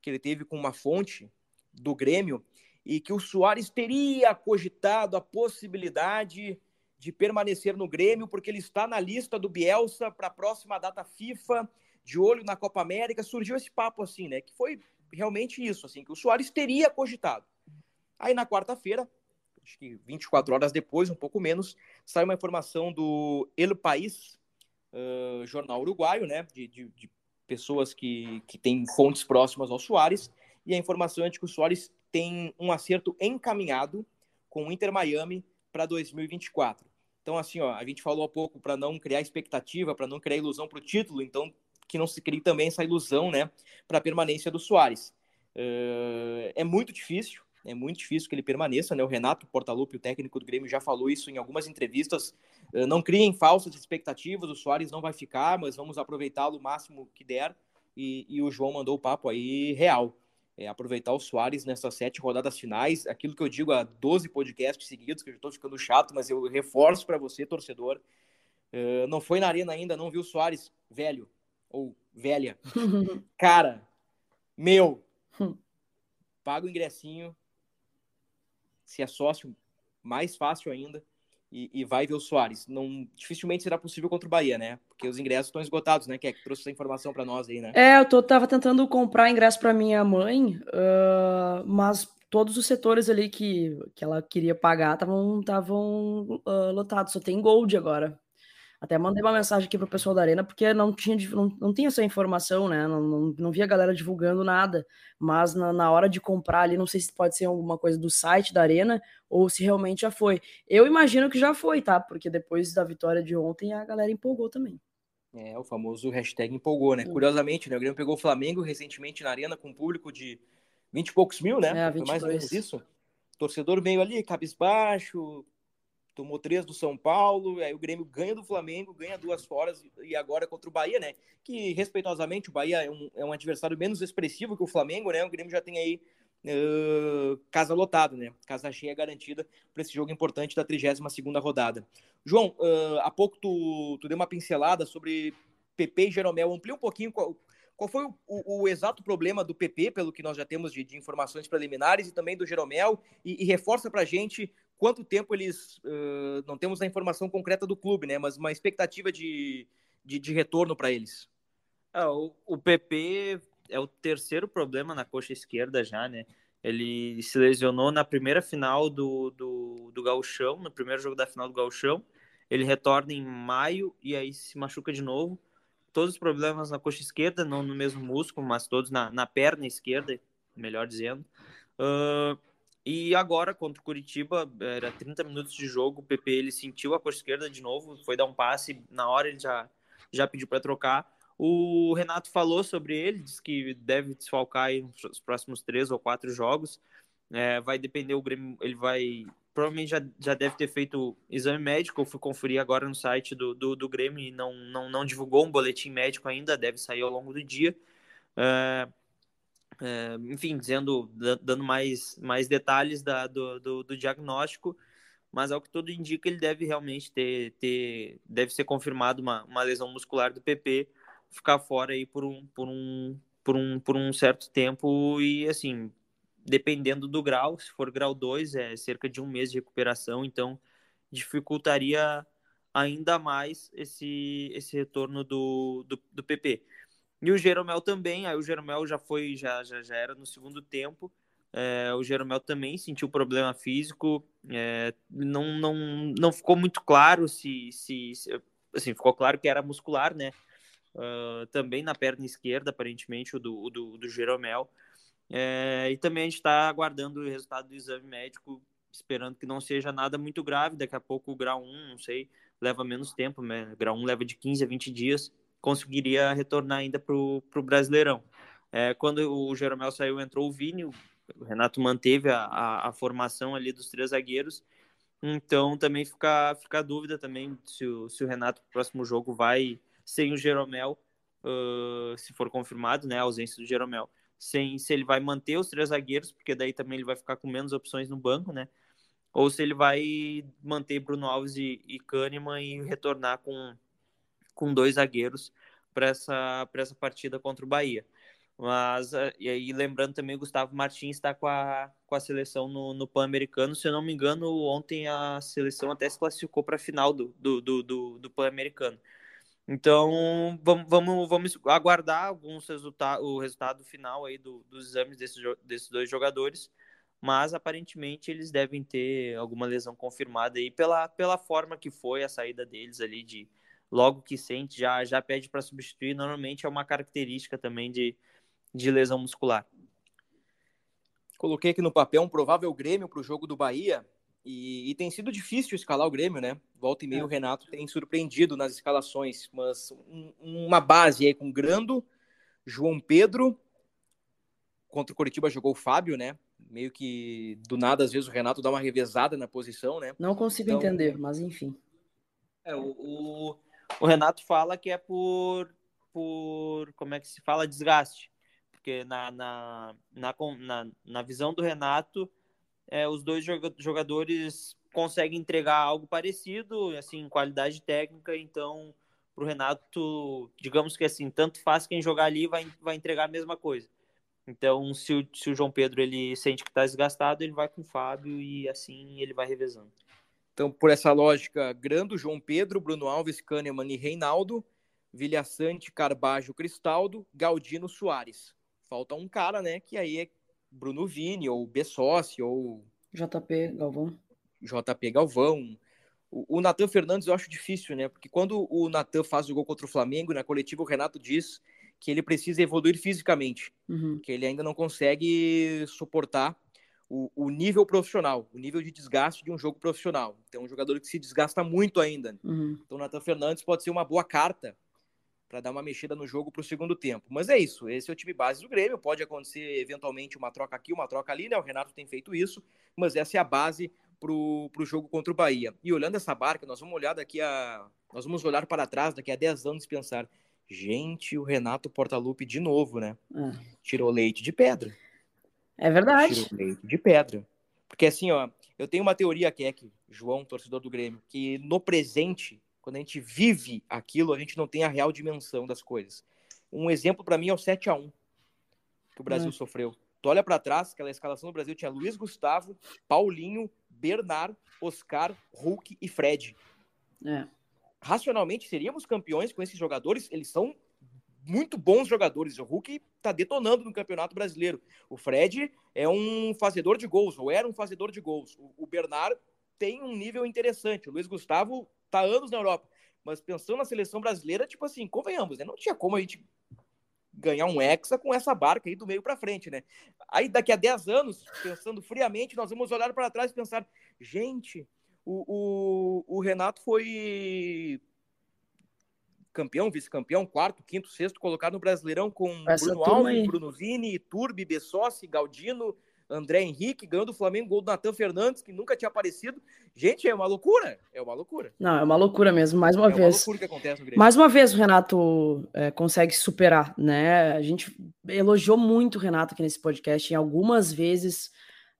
que ele teve com uma fonte do Grêmio e que o Soares teria cogitado a possibilidade de permanecer no Grêmio, porque ele está na lista do Bielsa para a próxima data FIFA, de olho na Copa América. Surgiu esse papo assim, né? Que foi realmente isso, assim, que o Soares teria cogitado. Aí na quarta-feira, acho que 24 horas depois, um pouco menos, saiu uma informação do El País, uh, jornal uruguaio, né? De, de, de, pessoas que, que têm fontes próximas ao Soares, e a informação é de que o Soares tem um acerto encaminhado com o Inter Miami para 2024. Então, assim, ó, a gente falou há pouco para não criar expectativa, para não criar ilusão para o título, então que não se crie também essa ilusão, né, para a permanência do Soares. Uh, é muito difícil, é muito difícil que ele permaneça, né? O Renato Portaluppi, o técnico do Grêmio, já falou isso em algumas entrevistas. Uh, não criem falsas expectativas, o Soares não vai ficar, mas vamos aproveitá-lo o máximo que der. e, e o João mandou o papo aí real. É, aproveitar o Soares nessas sete rodadas finais, aquilo que eu digo há 12 podcasts seguidos, que eu já estou ficando chato, mas eu reforço para você, torcedor. Uh, não foi na arena ainda, não viu o Soares velho ou velha. Cara, meu, hum. paga o ingressinho, se é sócio, mais fácil ainda e, e, vai ver o Soares. Não, dificilmente será possível contra o Bahia, né? Porque os ingressos estão esgotados, né? Que é que trouxe essa informação para nós aí, né?
É, eu tô, tava tentando comprar ingresso para minha mãe, uh, mas todos os setores ali que, que ela queria pagar estavam uh, lotados. Só tem Gold agora. Até mandei uma mensagem aqui pro pessoal da Arena, porque não tinha, não, não tinha essa informação, né? Não, não, não via a galera divulgando nada. Mas na, na, hora de comprar ali, não sei se pode ser alguma coisa do site da Arena ou se realmente já foi. Eu imagino que já foi, tá? Porque depois da vitória de ontem, a galera empolgou também.
É, o famoso hashtag empolgou, né? Curiosamente, né? O Grêmio pegou o Flamengo recentemente na Arena com um público de 20 e poucos mil, né?
É, 22. Foi mais ou menos
isso. Torcedor meio ali, cabisbaixo, tomou três do São Paulo, aí o Grêmio ganha do Flamengo, ganha duas foras e agora contra o Bahia, né? Que respeitosamente o Bahia é um, é um adversário menos expressivo que o Flamengo, né? O Grêmio já tem aí casa lotada, né? Casa cheia garantida para esse jogo importante da 32 segunda rodada. João, uh, há pouco tu, tu deu uma pincelada sobre PP e Jeromel. Amplia um pouquinho qual, qual foi o, o, o, exato problema do PP, pelo que nós já temos de, de informações preliminares, e também do Jeromel, e, e reforça para a gente quanto tempo eles. Uh, não temos a informação concreta do clube, né? Mas uma expectativa de, de, de retorno para eles.
É, o, o PP é o terceiro problema na coxa esquerda já, né? Ele se lesionou na primeira final do, do, do Gauchão, no primeiro jogo da final do Gauchão. Ele retorna em maio e aí se machuca de novo. Todos os problemas na coxa esquerda, não no mesmo músculo, mas todos na, na perna esquerda, melhor dizendo. Uh, e agora, contra o Curitiba, era 30 minutos de jogo, o PP ele sentiu a coxa esquerda de novo, foi dar um passe, na hora ele já, já pediu para trocar. O Renato falou sobre ele, disse que deve desfalcar nos próximos três ou quatro jogos. É, vai depender o Grêmio, ele vai provavelmente já, já deve ter feito exame médico. Eu fui conferir agora no site do, do, do Grêmio e não, não, não divulgou um boletim médico ainda, deve sair ao longo do dia. É, é, enfim, dizendo, dando mais, mais detalhes da, do, do, do, diagnóstico, mas ao que tudo indica, ele deve realmente ter, ter deve ser confirmado uma, uma lesão muscular do PP, ficar fora aí por um, por um, por um, por um certo tempo e assim, dependendo do grau, se for grau 2, é cerca de um mês de recuperação, então dificultaria ainda mais esse, esse retorno do, do, do PP. E o Jeromel também, aí o Jeromel já foi, já, já, já era no segundo tempo. É, o Jeromel também sentiu problema físico, é, não, não, não ficou muito claro se, se, se, assim, ficou claro que era muscular, né? Uh, também na perna esquerda, aparentemente, o do, do, do Jeromel. É, e também a gente está aguardando o resultado do exame médico, esperando que não seja nada muito grave. Daqui a pouco o grau 1, não sei, leva menos tempo, né? Grau 1 leva de 15 a 20 dias conseguiria retornar ainda para o Brasileirão. É, quando o Jeromel saiu, entrou o Vini, o Renato manteve a, a, a, formação ali dos três zagueiros, então também fica, fica a dúvida também se o, se o Renato próximo jogo vai sem o Jeromel, uh, se for confirmado, né, a ausência do Jeromel, sem, se ele vai manter os três zagueiros, porque daí também ele vai ficar com menos opções no banco, né, ou se ele vai manter Bruno Alves e, e Kahneman e retornar com com dois zagueiros para essa, essa partida contra o Bahia. Mas, e aí, lembrando também, o Gustavo Martins está com a, com a seleção no, no Pan-Americano. Se eu não me engano, ontem a seleção até se classificou para a final do, do, do, do, do Pan-Americano. Então, vamos, vamos, vamos aguardar alguns resultados, o resultado final aí do, dos exames desses, desses dois jogadores, mas aparentemente eles devem ter alguma lesão confirmada aí pela, pela forma que foi a saída deles ali de, logo que sente, já, já pede para substituir. Normalmente é uma característica também de, de lesão muscular.
Coloquei aqui no papel um provável Grêmio para o jogo do Bahia. E, e, tem sido difícil escalar o Grêmio, né? Volta e meio é. o Renato tem surpreendido nas escalações, mas um, uma base aí com Grando, João Pedro, contra o Curitiba jogou o Fábio, né? Meio que do nada, às vezes, o Renato dá uma revezada na posição, né?
Não consigo então, entender, mas enfim.
É, o, o, o Renato fala que é por, por, como é que se fala, desgaste. Porque na, na, na, na, na visão do Renato, é, os dois jogadores conseguem entregar algo parecido, assim, qualidade técnica, então para o Renato, digamos que assim, tanto faz quem jogar ali vai, vai entregar a mesma coisa. Então, se o, se o João Pedro ele sente que está desgastado, ele vai com o Fábio e assim ele vai revezando.
Então, por essa lógica, Grando, João Pedro, Bruno Alves, Kahneman e Reinaldo, Vilhaçante, Carbajo, Cristaldo, Galdino, Soares. Falta um cara, né, que aí é Bruno Vini, ou Bessossi, ou...
JP Galvão.
JP Galvão. O, o Natan Fernandes eu acho difícil, né, porque quando o Natan faz o gol contra o Flamengo, na coletiva o Renato diz que ele precisa evoluir fisicamente, uhum. que ele ainda não consegue suportar o, o, nível profissional, o nível de desgaste de um jogo profissional. Então, um jogador que se desgasta muito ainda. Uhum. Então, o Nathan Fernandes pode ser uma boa carta para dar uma mexida no jogo para o segundo tempo. Mas é isso, esse é o time base do Grêmio. Pode acontecer eventualmente uma troca aqui, uma troca ali, né? O Renato tem feito isso, mas essa é a base para o jogo contra o Bahia. E olhando essa barca, nós vamos olhar daqui a. Nós vamos olhar para trás daqui a 10 anos e pensar Gente, o Renato Portaluppi de novo, né? É. Tirou leite de pedra.
É verdade.
Tirou leite de pedra. Porque assim, ó, eu tenho uma teoria que é que, João, torcedor do Grêmio, que no presente, quando a gente vive aquilo, a gente não tem a real dimensão das coisas. Um exemplo para mim é o 7 a 1 que o Brasil é. sofreu. Tu olha para trás, aquela escalação do Brasil tinha Luiz Gustavo, Paulinho, Bernard, Oscar, Hulk e Fred. É racionalmente seríamos campeões com esses jogadores. Eles são muito bons jogadores. O Hulk está detonando no Campeonato Brasileiro. O Fred é um fazedor de gols, ou era um fazedor de gols. O Bernard tem um nível interessante. O Luiz Gustavo está anos na Europa. Mas pensando na seleção brasileira, tipo assim, convenhamos, né? Não tinha como a gente ganhar um hexa com essa barca aí do meio para frente, né? Aí daqui a 10 anos, pensando friamente, nós vamos olhar para trás e pensar, gente, o, o, o Renato foi campeão, vice-campeão, quarto, quinto, sexto, colocado no Brasileirão com Essa Bruno Alves, aí. Bruno Vini, Turbi, Bessossi, Galdino, André Henrique, ganhou do Flamengo, gol do Natan Fernandes, que nunca tinha aparecido. Gente, é uma loucura. É uma loucura.
Não, é uma loucura mesmo, mais uma
é
vez. É uma
loucura que acontece no Grêmio.
Mais uma vez o Renato é, consegue superar, né? A gente elogiou muito o Renato aqui nesse podcast, em algumas vezes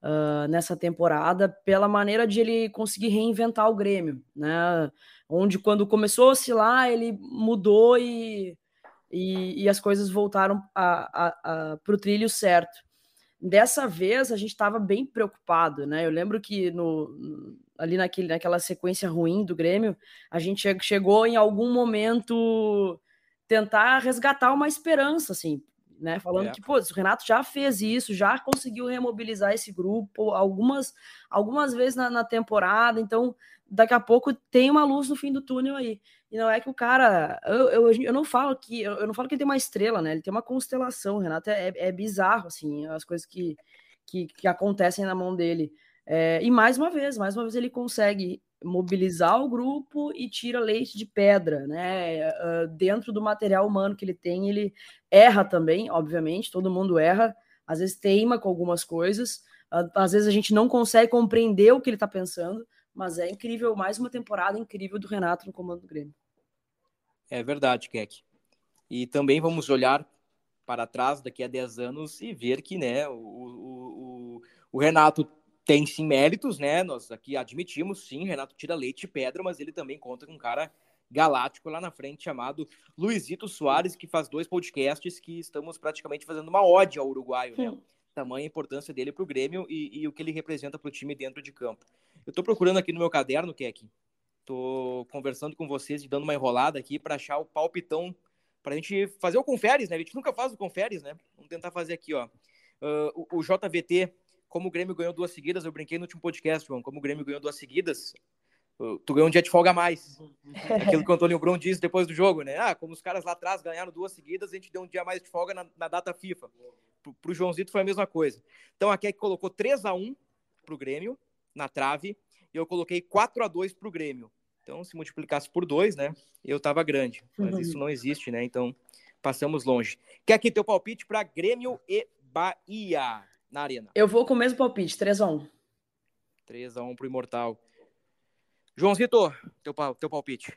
uh, nessa temporada pela maneira de ele conseguir reinventar o Grêmio, né? Onde quando começou a oscilar, ele mudou e, e, e as coisas voltaram para o trilho certo. Dessa vez a gente estava bem preocupado, né? Eu lembro que no, ali naquele, naquela sequência ruim do Grêmio, a gente chegou em algum momento tentar resgatar uma esperança, assim, né? Falando é. que, pô, o Renato já fez isso, já conseguiu remobilizar esse grupo algumas, algumas vezes na, na, temporada, então daqui a pouco tem uma luz no fim do túnel aí. E não é que o cara. Eu, eu, eu não falo que. Eu, não falo que ele tem uma estrela, né? Ele tem uma constelação. Renato é, é, bizarro, assim, as coisas que, que, que acontecem na mão dele. É, e mais uma vez, mais uma vez ele consegue mobilizar o grupo e tira leite de pedra, né? Uh, dentro do material humano que ele tem, ele erra também, obviamente, todo mundo erra, às vezes teima com algumas coisas, às vezes a gente não consegue compreender o que ele está pensando, mas é incrível, mais uma temporada incrível do Renato no comando do Grêmio.
É verdade, Keck. E também vamos olhar para trás daqui a 10 anos e ver que né, o, o, o, Renato tem sim méritos, né? Nós aqui admitimos, sim, Renato tira leite e pedra, mas ele também conta com um cara galáctico lá na frente chamado Luizito Soares, que faz dois podcasts que estamos praticamente fazendo uma ode ao uruguaio, né? Tamanha importância dele para o Grêmio e, e, o que ele representa para o time dentro de campo. Eu estou procurando aqui no meu caderno, Keck, estou conversando com vocês e dando uma enrolada aqui para achar o palpitão para a gente fazer o conferes, né? A gente nunca faz o conferes, né? Vamos tentar fazer aqui, ó. Uh, o, o JVT como o Grêmio ganhou duas seguidas, eu brinquei no último podcast, João, como o Grêmio ganhou duas seguidas, tu ganhou um dia de folga a mais. Aquilo que o Antônio Brum disse depois do jogo, né? Ah, como os caras lá atrás ganharam duas seguidas, a gente deu um dia a mais de folga na, na data FIFA. Pro, pro Joãozito foi a mesma coisa. Então é que colocou 3 a 1 pro Grêmio, na trave, e eu coloquei 4 a 2 pro Grêmio. Então, se multiplicasse por dois, né? Eu tava grande. Mas uhum. isso não existe, né? Então, passamos longe. Quer aqui teu palpite para Grêmio e Bahia? na arena.
Eu vou com o mesmo palpite, 3x1.
3x1 pro Imortal. João Vitor, teu, teu palpite.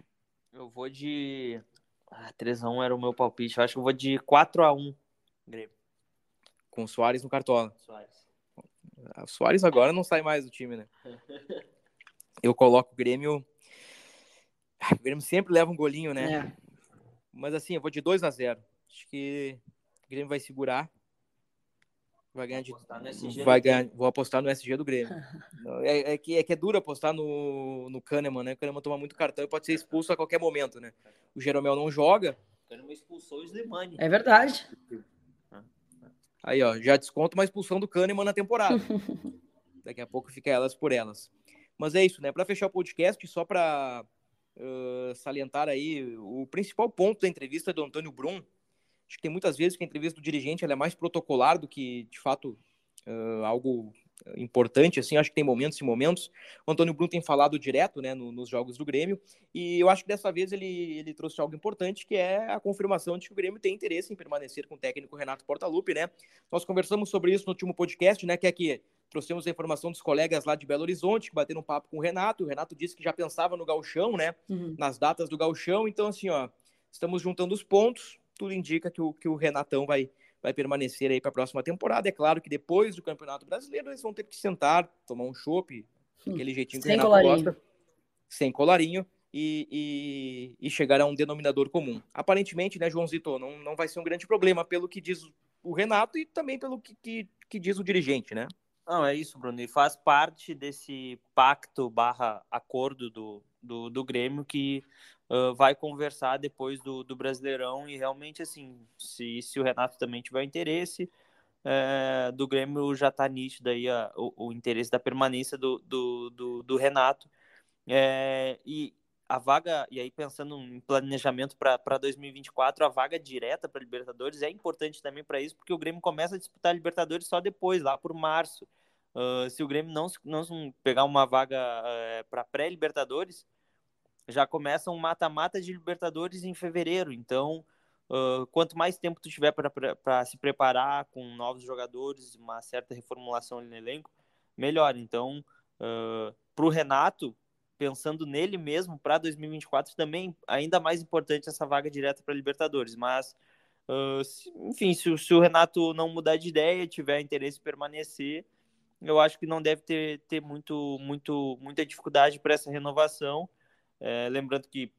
Eu vou de Ah, 3x1 era o meu palpite. Eu acho que eu vou de 4x1, Grêmio.
Com o Soares no Cartola.
Soares.
O Soares agora não sai mais do time, né? Eu coloco o Grêmio. Ah, O Grêmio sempre leva um golinho, né?
É.
Mas assim, eu vou de 2 a 0 Acho que o Grêmio vai segurar. Vai ganhar de.
Apostar no SG
Vai ganhar, vou apostar no SG do Grêmio. É, é que, é que é duro apostar no, no Kahneman, né? O Kahneman toma muito cartão e pode ser expulso a qualquer momento, né? O Jeromel não joga.
O Kahneman expulsou o Slimani.
É verdade.
Aí, ó, já desconto uma expulsão do Kahneman na temporada. Daqui a pouco fica elas por elas. Mas é isso, né? Para fechar o podcast, só para salientar aí o principal ponto da entrevista do Antônio Brum. Acho que tem muitas vezes que a entrevista do dirigente ela é mais protocolar do que, de fato, uh, algo importante, assim, acho que tem momentos e momentos. O Antônio Brum tem falado direto, né, no, nos jogos do Grêmio, e eu acho que dessa vez ele, ele trouxe algo importante, que é a confirmação de que o Grêmio tem interesse em permanecer com o técnico Renato Portaluppi, né? Nós conversamos sobre isso no último podcast, né, que é que trouxemos a informação dos colegas lá de Belo Horizonte, que bateram um papo com o Renato, o Renato disse que já pensava no gauchão, né,
Uhum.
nas datas do gauchão, então assim, ó, estamos juntando os pontos, tudo indica que o, que o Renatão vai, vai permanecer aí para a próxima temporada. É claro que depois do Campeonato Brasileiro eles vão ter que sentar, tomar um chopp, aquele jeitinho que o
Sem
Renato
colarinho.
gosta, sem colarinho, e, e, e chegar a um denominador comum. Aparentemente, né, Joãozito, não, não vai ser um grande problema pelo que diz o Renato e também pelo que, que, que diz o dirigente, né?
Não, é isso, Bruno. E faz parte desse pacto barra acordo do, do, do Grêmio que vai conversar depois do, do Brasileirão e realmente, assim, se, se o Renato também tiver interesse, é, do Grêmio já está nítido aí a, o, o interesse da permanência do, do, do, do Renato. É, e a vaga, e aí pensando em planejamento para 2024, a vaga direta para Libertadores é importante também para isso, porque o Grêmio começa a disputar a Libertadores só depois, lá por março. Uh, se o Grêmio não, não pegar uma vaga uh, para pré-Libertadores, já começa um mata-mata de Libertadores em fevereiro. Então, uh, quanto mais tempo tu tiver para se preparar com novos jogadores, uma certa reformulação no elenco, melhor. Então, para o Renato, pensando nele mesmo para 2024 também ainda mais importante essa vaga direta para Libertadores mas uh, se, enfim se, se, o Renato não mudar de ideia tiver interesse em permanecer eu acho que não deve ter, ter muito muito muita dificuldade para essa renovação é, lembrando que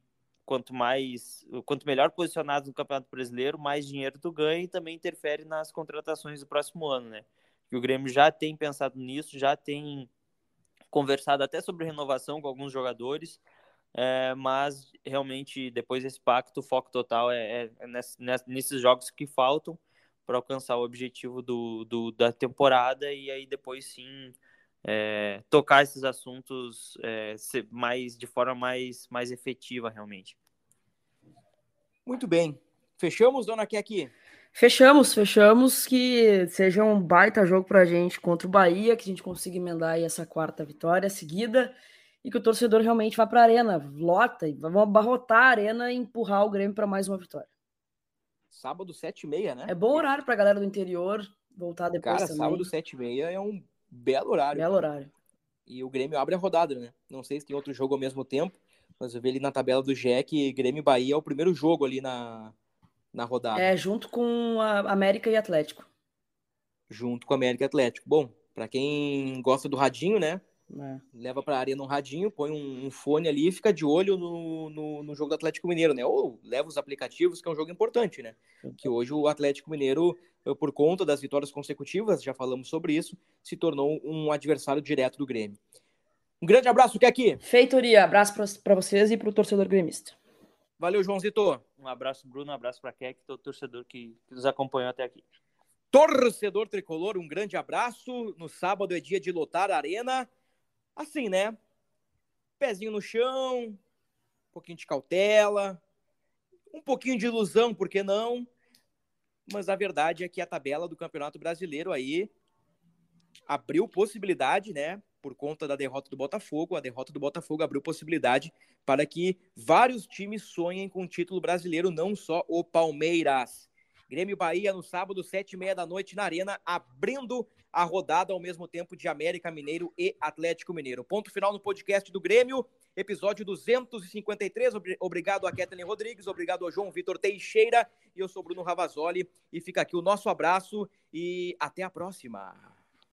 quanto mais quanto melhor posicionado no Campeonato Brasileiro mais dinheiro tu ganha e também interfere nas contratações do próximo ano né? Que o Grêmio já tem pensado nisso já tem conversado até sobre renovação com alguns jogadores, é, mas realmente depois desse pacto, o foco total é, é ness, nesses jogos que faltam para alcançar o objetivo do, do, da temporada e aí depois sim é, tocar esses assuntos é, mais de forma mais, mais efetiva realmente.
Muito bem. Fechamos, dona Keki?
Fechamos, fechamos. Que seja um baita jogo pra gente contra o Bahia, que a gente consiga emendar aí essa quarta vitória seguida e que o torcedor realmente vá pra arena, lota e vamos abarrotar a arena e empurrar o Grêmio para mais uma vitória.
Sábado, 7 e meia, né?
É bom horário pra galera do interior voltar depois
Cara,
também.
sábado, 7 e meia é um belo horário.
Belo horário.
E o Grêmio abre a rodada, né? Não sei se tem outro jogo ao mesmo tempo, mas eu vi ali na tabela do GEC, Grêmio e Bahia é o primeiro jogo ali na, na rodada.
É, junto com a América e Atlético.
Junto com a América e Atlético. Bom, para quem gosta do radinho, né?
É.
Leva pra arena um radinho, põe um, um, fone ali e fica de olho no, no, no, jogo do Atlético Mineiro, né? Ou leva os aplicativos, que é um jogo importante, né? Que hoje o Atlético Mineiro, por conta das vitórias consecutivas, já falamos sobre isso, se tornou um adversário direto do Grêmio. Um grande abraço, que aqui.
Feitoria, abraço para vocês e para o torcedor gremista.
Valeu, Joãozito.
Um abraço, Bruno. Um abraço para Keck, todo torcedor que, que, nos acompanhou até aqui.
Torcedor tricolor, um grande abraço. No sábado é dia de lotar a arena. Assim, né? Pezinho no chão, um pouquinho de cautela, um pouquinho de ilusão, por que não? Mas a verdade é que a tabela do Campeonato Brasileiro aí abriu possibilidade, né? Por conta da derrota do Botafogo, a derrota do Botafogo abriu possibilidade para que vários times sonhem com o título brasileiro, não só o Palmeiras. Grêmio Bahia no sábado, sete e meia da noite na Arena, abrindo a rodada ao mesmo tempo de América Mineiro e Atlético Mineiro. Ponto final no podcast do Grêmio, episódio 253. Obrigado a Kathleen Rodrigues, obrigado ao João Vitor Teixeira e eu sou Bruno Ravazoli. E fica aqui o nosso abraço e até a próxima.